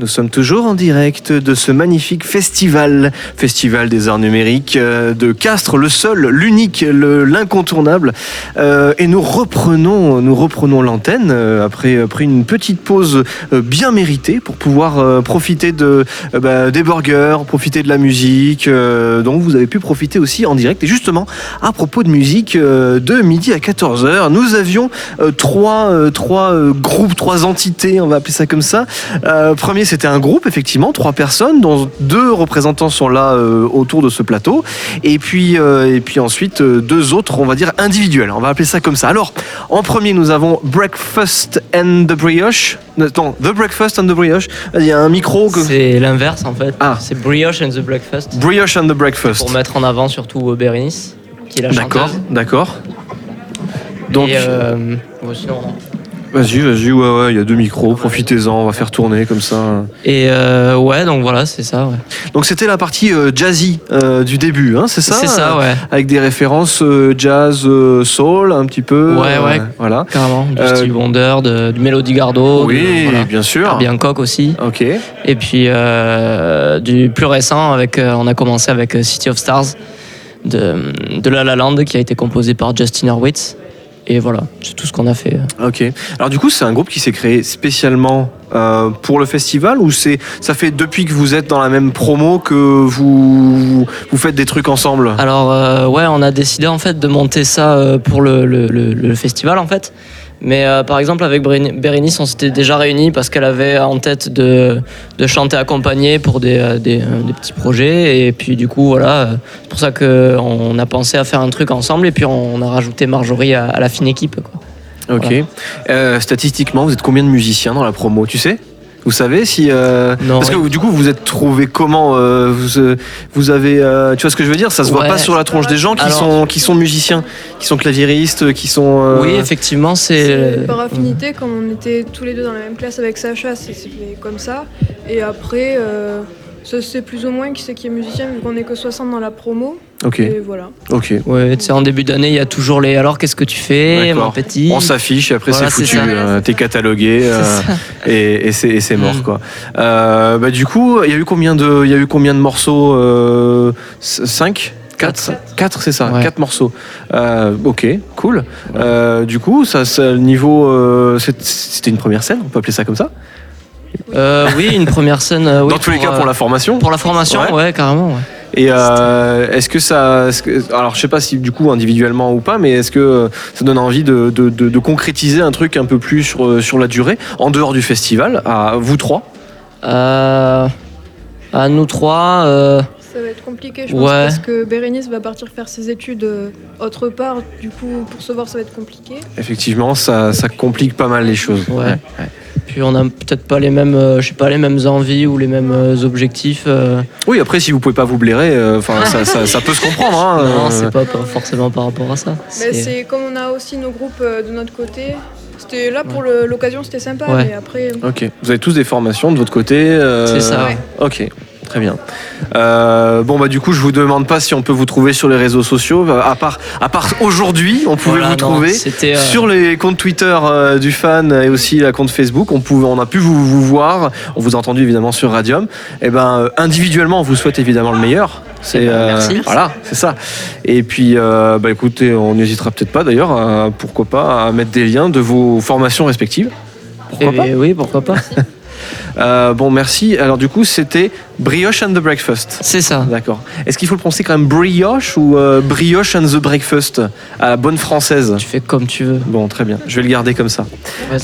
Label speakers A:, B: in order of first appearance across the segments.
A: Nous sommes toujours en direct de ce magnifique festival, festival des arts numériques euh, de Castres, le seul, l'unique, le- l'incontournable. Euh, et nous reprenons, nous reprenons l'antenne euh, après, après une petite pause bien méritée pour pouvoir profiter de, bah, des burgers, profiter de la musique, euh, dont vous avez pu profiter aussi en direct. Et justement, à propos de musique, de midi à 14h, nous avions trois, trois groupes, trois entités, on va appeler ça comme ça. Premier, c'était un groupe, effectivement, trois personnes, dont deux représentants sont là euh, autour de ce plateau. Et puis, euh, et puis ensuite, euh, deux autres, on va dire, individuels. On va appeler ça comme ça. Alors, en premier, nous avons Breakfast and the Brioche. Non, The Breakfast and the Brioche. Il y a un micro que...
B: C'est l'inverse en fait.
A: Ah.
B: C'est Brioche and the Breakfast.
A: Brioche and the Breakfast.
B: Pour mettre en avant surtout Bérénice, qui est la
A: D'accord, d'accord. Donc,
B: Et, sinon.
A: Vas-y, vas-y, ouais, ouais, il y a deux micros, profitez-en, on va faire tourner comme ça.
B: Et euh, ouais, donc voilà, c'est ça. Ouais.
A: Donc c'était la partie euh, jazzy euh, du début, hein, c'est ça?
B: C'est ça, ouais.
A: Avec des références euh, jazz, soul, un petit peu.
B: Ouais, ouais.
A: Voilà.
B: Carrément. Du Stevie Wonder, de, du Melody Gardot.
A: oui,
B: de, voilà.
A: bien sûr.
B: Herbie Hancock aussi.
A: Ok.
B: Et puis du plus récent, avec, on a commencé avec City of Stars de, de La La Land qui a été composé par Justin Hurwitz. Et voilà, c'est tout ce qu'on a fait.
A: Ok. Alors du coup, c'est un groupe qui s'est créé spécialement euh, pour le festival ou c'est ça fait depuis que vous êtes dans la même promo que vous vous faites des trucs ensemble?
B: Alors euh, ouais, on a décidé en fait de monter ça euh, pour le, le- le- le festival en fait. Mais euh, par exemple avec Béréni- Bérénice, on s'était déjà réunis parce qu'elle avait en tête de, de chanter accompagnée pour des, euh, des, euh, des petits projets. Et puis du coup voilà, c'est pour ça qu'on a pensé à faire un truc ensemble et puis on a rajouté Marjorie à, à la fine équipe. Quoi.
A: Ok.
B: Voilà.
A: Euh, statistiquement, vous êtes combien de musiciens dans la promo Tu sais? Vous savez si euh,
B: Non,
A: parce que
B: ouais.
A: du coup vous êtes trouvé comment euh, vous, euh, vous avez euh, tu vois ce que je veux dire? Ça se voit pas sur la tronche des gens qui
B: Alors-
A: sont qui sont musiciens, qui sont claviéristes, qui sont. euh,
B: Oui, effectivement,
C: C'est par affinité, comme on était tous les deux dans la même classe avec Sacha, fait comme ça. Et après, euh, ça c'est plus ou moins qui c'est qui est musicien, vu qu'on est que 60 dans la promo.
A: Ok.
C: Et voilà.
A: Ok.
B: Ouais, tu sais, en début d'année, il y a toujours les alors qu'est-ce que tu fais, mon petit?
A: On s'affiche et après
B: Voilà,
A: c'est foutu. euh, T'es catalogué euh, et, et c'est mort
B: Mm.
A: quoi. Euh, bah, du coup, il y a eu combien de il y a eu combien de morceaux 5 4 4 c'est ça,
B: Ouais.
A: 4 morceaux. Euh, ok, cool. Euh, du coup, ça, ça le niveau euh, c'est- c'était une première scène, on peut appeler ça comme ça?
B: Euh, oui, une première scène. euh, oui,
A: Dans tous les cas pour la formation.
B: Pour la formation,
A: Ouais.
B: ouais, carrément. ouais.
A: Et euh, est-ce que ça. est-ce que- alors, je sais pas si du coup individuellement ou pas, mais est-ce que ça donne envie de, de- de- de concrétiser un truc un peu plus sur, euh, sur la durée, en dehors du festival, à vous trois?
B: Euh, à nous trois, euh,
C: Ça va être compliqué, je pense,
B: Ouais.
C: parce que Bérénice va partir faire ses études autre part. Du coup, pour se voir, ça va être compliqué.
A: Effectivement, ça, ça complique pas mal les choses.
B: ouais. Puis on a peut-être pas les mêmes, euh, je sais pas, les mêmes envies ou les mêmes euh, objectifs. euh.
A: Oui, après, si vous pouvez pas vous blairer, euh, enfin, ça, ça- ça peut se comprendre. hein,
B: Non,
A: euh,
B: c'est pas, pas forcément par rapport à ça.
C: Mais
B: C'est-
C: c'est comme on a aussi nos groupes euh, de notre côté. C'était là pour le- l'occasion, c'était sympa,
B: Ouais.
C: mais après.
A: Ok. Vous avez tous des formations de votre côté. euh,
B: C'est ça.
C: ouais.
A: Ok. Très bien. Euh, bon bah du coup je vous demande pas si on peut vous trouver sur les réseaux sociaux. Euh, À part à part aujourd'hui, on pouvait
B: Voilà,
A: vous
B: non,
A: trouver
B: euh,
A: sur les comptes Twitter euh, du fan et aussi la compte Facebook. On pouvait, on a pu vous, vous voir. On vous a entendu évidemment sur Radium. Et ben euh, individuellement, on vous souhaite évidemment le meilleur. C'est
B: Eh ben, merci.
A: voilà, c'est ça. Et puis bah écoutez, on n'hésitera peut-être pas d'ailleurs, pourquoi pas, à mettre des liens de vos formations respectives. Pourquoi
B: eh
A: pas
B: Oui, pourquoi pas.
A: Euh, Bon merci. Alors du coup c'était Brioche and the Breakfast.
B: C'est ça.
A: D'accord. Est-ce qu'il faut le prononcer quand même brioche ou euh, brioche and the breakfast à la bonne française?
B: Tu fais comme tu veux.
A: Bon, très bien. Je vais le garder comme ça.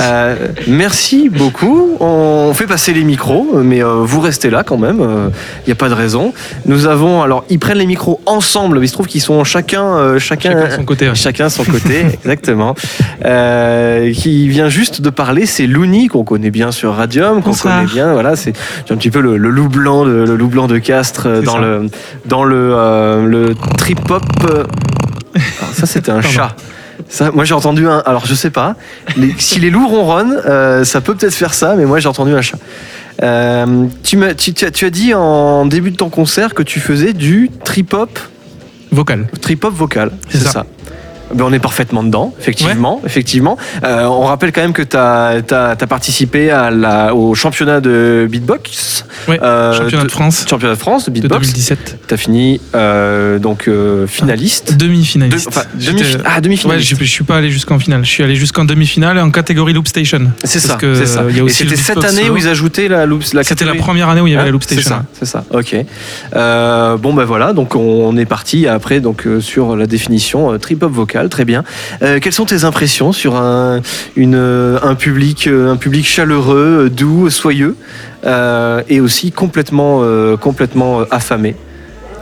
A: Euh, merci beaucoup. On fait passer les micros, mais euh, vous restez là quand même. Il n'y a pas de raison. Nous avons alors, ils prennent les micros ensemble. mais Il se trouve qu'ils sont chacun, euh, chacun,
D: Chacun de son côté. ouais.
A: chacun à son côté, exactement. Euh, qui vient juste de parler, c'est Louni qu'on connaît bien sur Radium, qu'on connaît bien. Voilà, c'est un petit peu le, le loup blanc, de, le loup blanc de Castres euh, dans
D: ça.
A: le dans le euh, le trip hop. euh. Alors, ça, c'était un chat. Ça, moi j'ai entendu un. Alors je sais pas. Les- si les loups ronronnent, euh, ça peut peut-être faire ça, mais moi j'ai entendu un chat. Euh, tu, m'as- tu, tu as, as dit en début de ton concert que tu faisais du trip hop,
D: Vocal.
A: trip hop vocal.
D: C'est
A: C'est
D: ça.
A: ça. Ben, on est parfaitement dedans, effectivement. effectivement. Euh, on rappelle quand même que tu as, participé à la, au championnat de beatbox.
D: Oui, championnat de, France.
A: Championnat de France de beatbox.
D: 2017.
A: Tu as fini euh, donc finaliste.
D: Ah, demi-finaliste.
A: demi, ah, demi-finaliste.
D: Ouais, je, je suis pas allé jusqu'en finale. Je suis allé jusqu'en demi-finale en catégorie Loop Station.
A: C'est ça. ça. Y a aussi Et c'était cette année où ils ajoutaient la Loop la
D: C'était la première année où il y avait la Loop Station.
A: C'est ça. Ok. bon ben voilà, donc on est parti après donc sur la définition trip hop Très bien. Euh, quelles sont tes impressions sur un, une, un, public, un public chaleureux, doux, soyeux euh, et aussi complètement, euh, complètement affamé?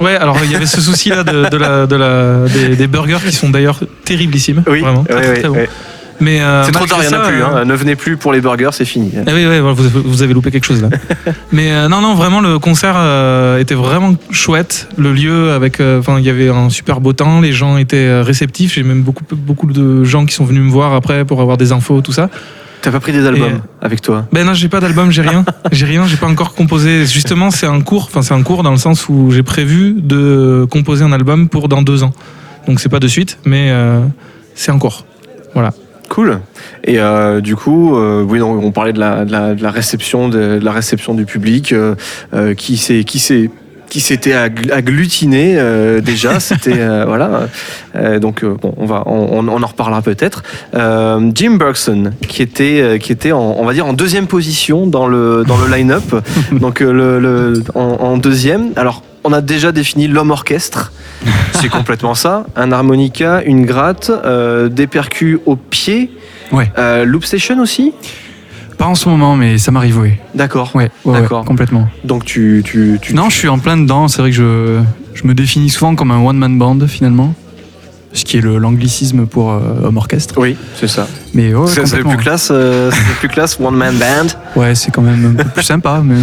D: Ouais, alors il y avait ce souci-là de, la, de la, des, burgers qui sont d'ailleurs terriblissimes. Oui, vraiment. Très, très,
A: mais euh, c'est trop tard, il n'y en a plus. Hein. Ne venez plus pour les burgers, c'est fini.
D: Ah oui, oui, vous, avez loupé quelque chose là. Mais euh, non, non, vraiment, le concert euh, était vraiment chouette. Le lieu, avec, enfin, il y avait un super beau temps, les gens étaient réceptifs. J'ai même beaucoup, beaucoup de gens qui sont venus me voir après pour avoir des infos, tout ça.
A: T'as pas pris des albums avec toi?
D: Ben non, j'ai pas d'album, j'ai rien. j'ai rien, j'ai pas encore composé. Justement, c'est un cours, enfin c'est un cours dans le sens où j'ai prévu de composer un album pour dans deux ans. Donc c'est pas de suite, mais c'est en cours. Voilà.
A: Cool. Et euh, du coup, euh, oui, on parlait de la, de la, réception, de, la réception du public, euh, qui s'est, qui s'est qui s'était agglutiné déjà. C'était voilà. donc bon, on va, on, en reparlera peut-être. Jim Bergson, qui était, qui était, en, on va dire en deuxième position dans le dans le line-up. donc le, le en, en, deuxième. Alors on a déjà défini l'homme orchestre. C'est complètement ça. Un harmonica, une gratte, euh, des percus au pied.
E: Ouais.
A: Euh, loop station aussi?
E: Pas en ce moment, mais ça m'arrive, oui.
A: D'accord.
E: Ouais, D'accord. complètement.
A: Donc tu, tu, tu
E: Non, je suis en plein dedans. C'est vrai que je, je me définis souvent comme un one-man band, finalement ce qui est l'anglicisme pour euh, homme orchestre.
A: Oui, c'est ça.
E: Mais ouais,
A: c'est plus classe, euh, plus classe, one man band.
E: Ouais, c'est quand même un peu plus sympa. Mais...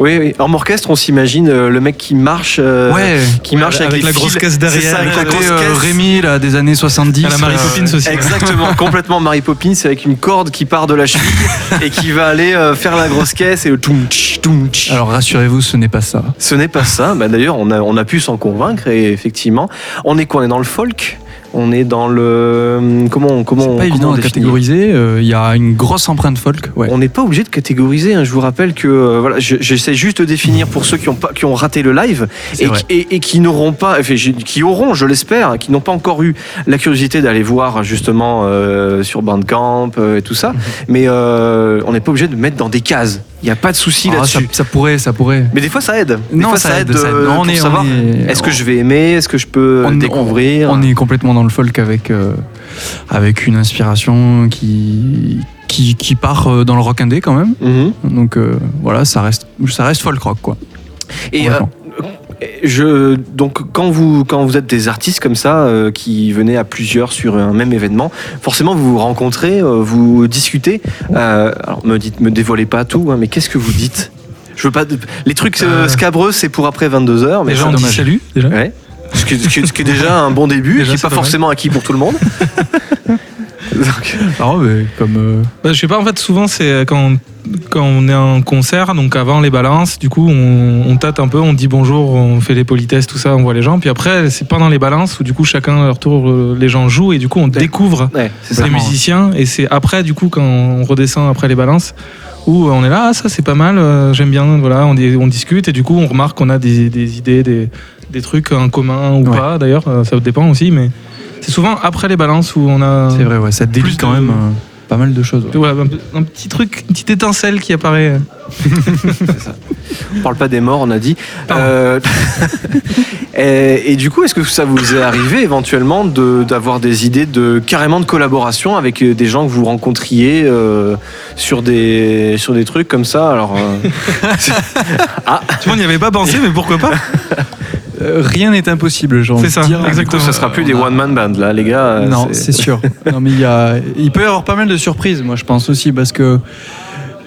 A: Oui, oui. En orchestre, on s'imagine euh, le mec qui marche,
E: ouais.
A: qui marche avec,
D: la grosse caisse derrière.
E: Ça, avec la grosse caisse. Rémi là, des années 70.
D: À la Mary Poppins aussi.
A: Exactement, complètement Mary Poppins avec une corde qui part de la cheville et qui va aller faire la grosse caisse et toum toum
E: Alors rassurez-vous, ce n'est pas ça.
A: Ce n'est pas ça. Bah, D'ailleurs, on a, on a pu s'en convaincre et effectivement, on est quoi On est dans le folk? On est dans le comment comment
E: C'est pas évident à catégoriser. Euh, il y a une grosse empreinte folk.
A: On n'est pas obligé de catégoriser. Hein. Je vous rappelle que euh, voilà, j'essaie juste de définir pour ceux qui ont pas qui ont raté le live et, qui n'auront pas, qui auront, je l'espère, qui n'ont pas encore eu la curiosité d'aller voir justement euh, sur Bandcamp et tout ça. Mhm. Mais on n'est pas obligé de mettre dans des cases. Il n'y a pas de souci ah, là-dessus.
E: Ça, pourrait, ça pourrait.
A: Mais des fois, ça aide.
E: Des non, ça, aide. Non,
A: on est, savoir est-ce que je vais aimer, est-ce que je peux découvrir.
E: On, est complètement dans le folk avec euh, avec une inspiration qui qui, qui part euh, dans le rock indé quand même. Mhm. Donc euh, voilà, ça reste ça reste folk rock quoi.
A: Et je, donc quand vous, quand vous êtes des artistes comme ça euh, qui venaient à plusieurs sur un même événement, forcément vous vous rencontrez, euh, vous discutez. Euh, alors me dites, me dévoilez pas tout, hein, mais qu'est-ce que vous dites? Je veux pas les trucs scabreux, c'est pour après 22 h
D: Mais déjà on dit salut déjà.
A: Ouais. Ce, qui, est déjà un bon début, qui n'est pas forcément acquis pour tout le monde.
E: ah mais comme. Euh,
D: bah, je sais pas, en fait, souvent, c'est quand, quand on est en concert, donc avant les balances, du coup, on, tâte un peu, on dit bonjour, on fait les politesses, tout ça, on voit les gens. Puis après, c'est pendant les balances où, du coup, chacun à leur tour, euh, les gens jouent et du coup, on découvre les musiciens. Et c'est après, du coup, quand on redescend après les balances, où on est là, ah, ça c'est pas mal, euh, j'aime bien, voilà, on, on, discute et du coup, on remarque qu'on a des, des idées, des, des, trucs en commun ou pas, d'ailleurs, ça dépend aussi, mais. C'est souvent après les balances où on a.
E: C'est vrai, ouais, ça délie quand même euh, pas mal de choses.
D: un, petit truc, une petite étincelle qui apparaît.
A: ça. On parle pas des morts, on a dit. Euh, et, du coup, est-ce que ça vous est arrivé éventuellement d'avoir des idées de carrément de collaboration avec euh, des gens que vous rencontriez sur des sur des trucs comme ça Alors,
D: ah, tu vois, on n'y avait pas pensé, mais pourquoi pas
E: euh, rien n'est impossible, genre.
D: C'est ça, exactement.
A: ça sera plus des one-man band, là, les gars.
E: Euh, non, c'est sûr. non, mais il, y a... il peut y avoir pas mal de surprises, moi, je pense aussi, parce que.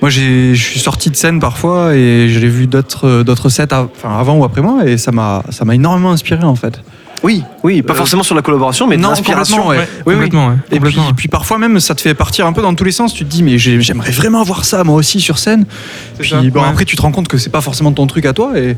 E: Moi, je suis sorti de scène parfois et j'ai vu d'autres, d'autres sets enfin, avant ou après moi et ça m'a, ça m'a énormément inspiré en fait.
A: Oui, oui, pas euh, forcément sur la collaboration, mais
E: non,
A: l'inspiration.
E: Ouais. Oui, complètement, Et, puis, parfois même, ça te fait partir un peu dans tous les sens. Tu te dis, mais j'aimerais vraiment voir ça moi aussi sur scène. Puis bon, après, tu te rends compte que c'est pas forcément ton truc à toi et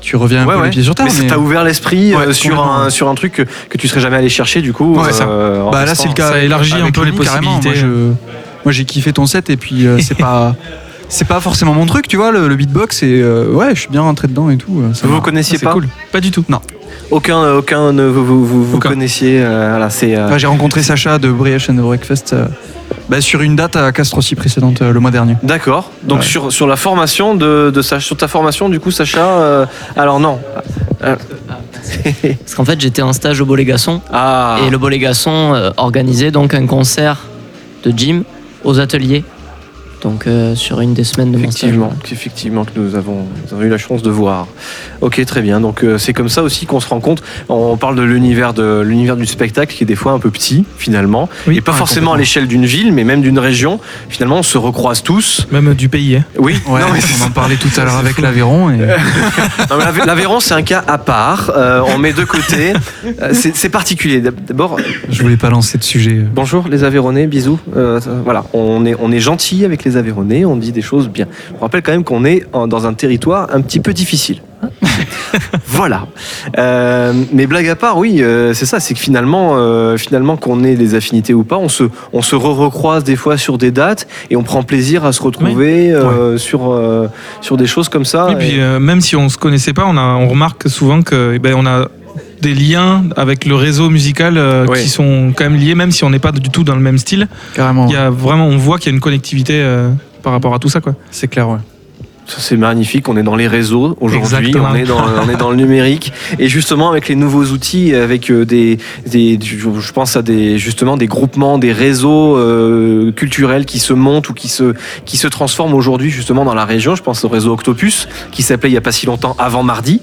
E: tu reviens un
A: Ouais,
E: peu
A: ouais.
E: les pieds sur terre.
A: Mais ça
E: mais-
A: t'a ouvert l'esprit
E: Ouais,
A: euh, sur, un, sur un truc que, que tu serais jamais allé chercher du coup.
E: Ouais, ça.
A: euh,
E: Bah là, c'est le cas.
D: Ça élargit un peu les possibilités.
E: Moi, je- Moi, j'ai kiffé ton set et puis euh, c'est pas. C'est pas forcément mon truc, tu vois, le, le beatbox, et euh, ouais, je suis bien rentré dedans et tout. euh, ça
A: Vous vous connaissiez pas
D: cool. Pas du tout.
E: Non.
A: Aucun, aucun ne vous, vous, vous, vous
D: Aucun.
A: connaissiez. euh, voilà, c'est. euh,
E: Enfin, j'ai rencontré Sacha de Brioche and the Breakfast euh, bah, sur une date à Castres aussi précédente, euh, le mois dernier.
A: D'accord. Donc
E: Ouais.
A: sur, sur la formation de, de Sacha, sur ta formation du coup Sacha. euh, alors non. Euh,
B: Parce qu'en fait, j'étais en stage au Bolégasson
A: ah.
B: et le Bolégasson euh, organisait donc un concert de gym aux ateliers. Donc euh, sur une des semaines de mon stage.
A: Effectivement, effectivement que nous avons, nous avons eu la chance de voir. Ok, très bien. Donc euh, c'est comme ça aussi qu'on se rend compte. On parle de l'univers de l'univers du spectacle qui est des fois un peu petit finalement,
D: Oui,
A: et pas
D: ouais,
A: forcément à l'échelle d'une ville, mais même d'une région. Finalement, on se recroise tous.
D: Même du pays. hein.
A: Oui.
E: Ouais,
A: Non, mais
E: on en parlait tout à l'heure avec l'Aveyron. Et...
A: L'Aveyron, c'est un cas à part. Euh, on met de côté. Euh, c'est c'est particulier. D'abord,
E: Je voulais pas lancer de sujet.
A: bonjour les Aveyronnais, bisous. Euh, voilà, on est, on est gentil avec les Aveyronnais, on dit des choses bien. On rappelle quand même qu'on est en- dans un territoire un petit peu difficile. voilà. Euh, mais blague à part, oui, euh, c'est ça, c'est que finalement, euh, finalement qu'on ait des affinités ou pas, on se, on se re-recroise des fois sur des dates et on prend plaisir à se retrouver sur, sur des choses comme ça.
D: Et puis
A: Et-
D: même si on se connaissait pas, on, a, on remarque souvent que eh ben, on a des liens avec le réseau musical euh, qui sont quand même liés, même si on n'est pas du tout dans le même style.
E: Carrément.
D: Il y a vraiment, on voit qu'il y a une connectivité euh, par rapport à tout ça, quoi.
E: C'est clair, ouais.
A: C'est magnifique, on est dans les réseaux aujourd'hui, on est, dans, on est dans le numérique et justement avec les nouveaux outils, avec euh, des, des je pense à des justement des groupements, des réseaux euh, culturels qui se montent ou qui se qui se transforment aujourd'hui justement dans la région. Je pense au réseau Octopus qui s'appelait il y a pas si longtemps avant mardi.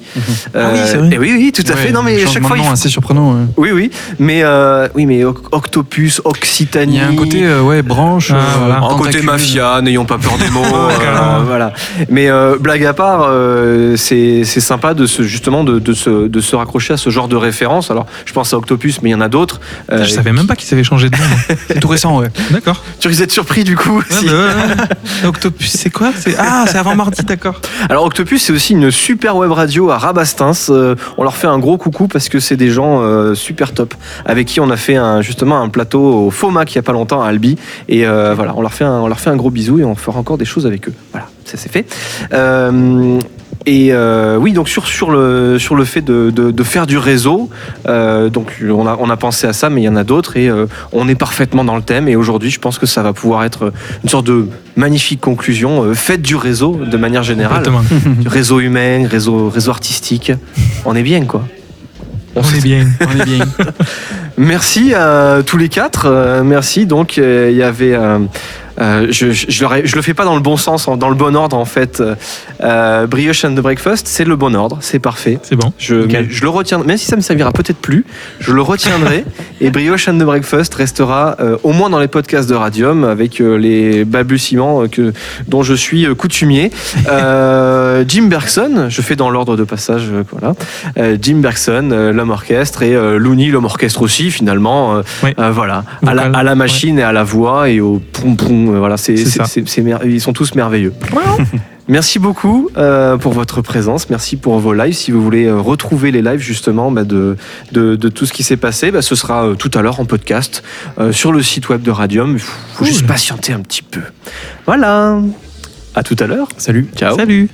E: Ah oui, c'est vrai.
A: et oui oui tout à fait. Non mais
E: changement
A: chaque fois il
E: nom
A: faut-
E: assez surprenant. ouais.
A: oui oui mais euh, oui mais Oc- Octopus, Occitanie.
E: Il y a un côté euh, ouais branche.
D: Ah,
E: euh,
D: voilà.
A: En côté mafia, n'ayons pas peur des mots. Euh, voilà. Mais euh, blague à part, euh, c'est sympa de se, justement de, de, se, de se raccrocher à ce genre de référence. Alors, je pense à Octopus, mais il y en a d'autres. Euh,
D: Je savais même pas qu'ils avaient changé de nom.
E: C'est tout récent, ouais.
D: D'accord.
A: Tu risques d'être surpris du coup. Si-
D: bah ouais. Octopus, c'est quoi? Ah, c'est avant mardi, d'accord.
A: Alors Octopus, c'est aussi une super web radio à Rabastins. Euh, on leur fait un gros coucou parce que c'est des gens super top avec qui on a fait un, justement un plateau au FOMAC il y a pas longtemps à Albi. Et voilà, on leur, fait un, on leur fait un gros bisou et on fera encore des choses avec eux. Ça c'est fait. Euh, et euh, oui, donc sur, sur, le, sur le fait de, de, de faire du réseau, euh, donc on a, on a pensé à ça, mais il y en a d'autres et euh, on est parfaitement dans le thème. Et aujourd'hui, je pense que ça va pouvoir être une sorte de magnifique conclusion. Faites du réseau de manière générale réseau humain, réseau, réseau artistique. On est bien, quoi.
D: On est bien.
E: On est bien.
A: Merci à tous les quatre. Merci. Donc, il y avait. Euh, euh, je, je, je, le fais pas dans le bon sens, en- dans le bon ordre en fait. Euh, Brioche and the Breakfast, c'est le bon ordre, c'est parfait.
D: C'est bon.
A: Je, je le retiens, même si ça me servira peut-être plus, je le retiendrai. et Brioche and the Breakfast restera euh, au moins dans les podcasts de Radium avec euh, les balbutiements euh, que, dont je suis euh, coutumier. Euh, Jim Bergson, je fais dans l'ordre de passage, euh, voilà. Euh, Jim Bergson, euh, l'homme orchestre, et euh, Looney, l'homme orchestre aussi, finalement. euh,
D: Oui.
A: euh, voilà, à la,
D: Vocal,
A: à la machine et à la voix et au poum poum. Voilà, c'est, ils sont tous merveilleux. Merci beaucoup euh, pour votre présence, merci pour vos lives. Si vous voulez euh, retrouver les lives justement bah, de, de, de tout ce qui s'est passé, bah, ce sera euh, tout à l'heure en podcast sur le site web de Radium. Il faut, faut
D: Cool.
A: juste patienter un petit peu. Voilà. À tout à l'heure.
E: Salut.
A: Ciao.
D: Salut.